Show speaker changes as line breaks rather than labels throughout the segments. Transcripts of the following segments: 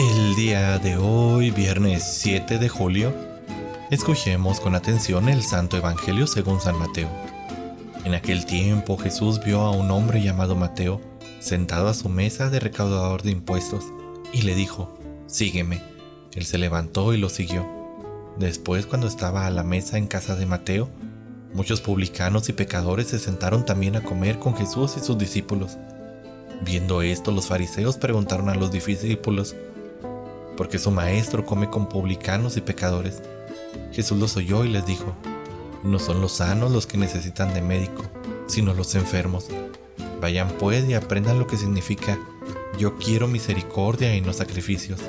El día de hoy, viernes 7 de julio, escuchemos con atención el Santo Evangelio según San Mateo. En aquel tiempo Jesús vio a un hombre llamado Mateo sentado a su mesa de recaudador de impuestos y le dijo, Sígueme. Él se levantó y lo siguió. Después, cuando estaba a la mesa en casa de Mateo, muchos publicanos y pecadores se sentaron también a comer con Jesús y sus discípulos. Viendo esto, los fariseos preguntaron a los discípulos, ¿por qué su maestro come con publicanos y pecadores? Jesús los oyó y les dijo, no son los sanos los que necesitan de médico, sino los enfermos. Vayan pues y aprendan lo que significa, yo quiero misericordia y no sacrificios.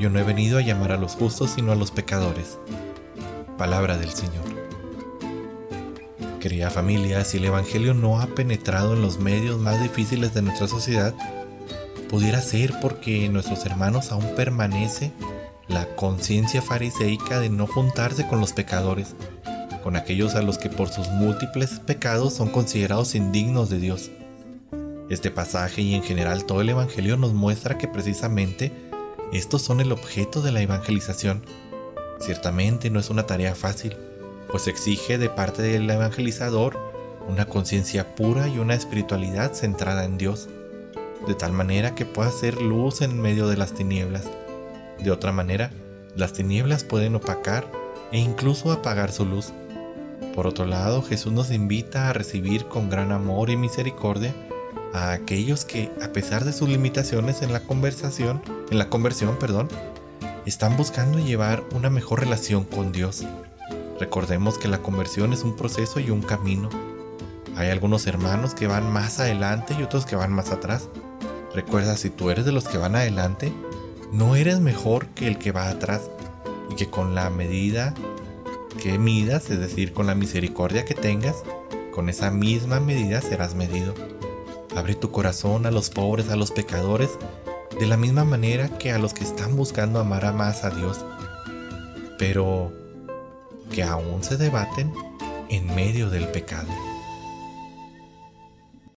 Yo no he venido a llamar a los justos, sino a los pecadores. Palabra del Señor. Querida familia, si el Evangelio no ha penetrado en los medios más difíciles de nuestra sociedad, pudiera ser porque en nuestros hermanos aún permanece la conciencia fariseica de no juntarse con los pecadores, con aquellos a los que por sus múltiples pecados son considerados indignos de Dios. Este pasaje y en general todo el Evangelio nos muestra que precisamente estos son el objeto de la evangelización. Ciertamente no es una tarea fácil, pues exige de parte del evangelizador una conciencia pura y una espiritualidad centrada en Dios, de tal manera que pueda ser luz en medio de las tinieblas. De otra manera, las tinieblas pueden opacar e incluso apagar su luz. Por otro lado, Jesús nos invita a recibir con gran amor y misericordia a aquellos que, a pesar de sus limitaciones en la conversación, en la conversión, perdón, están buscando llevar una mejor relación con Dios. Recordemos que la conversión es un proceso y un camino. Hay algunos hermanos que van más adelante y otros que van más atrás. Recuerda, si tú eres de los que van adelante, no eres mejor que el que va atrás y que con la medida que midas, es decir, con la misericordia que tengas, con esa misma medida serás medido. Abre tu corazón a los pobres, a los pecadores, de la misma manera que a los que están buscando amar a más a Dios, pero que aún se debaten en medio del pecado.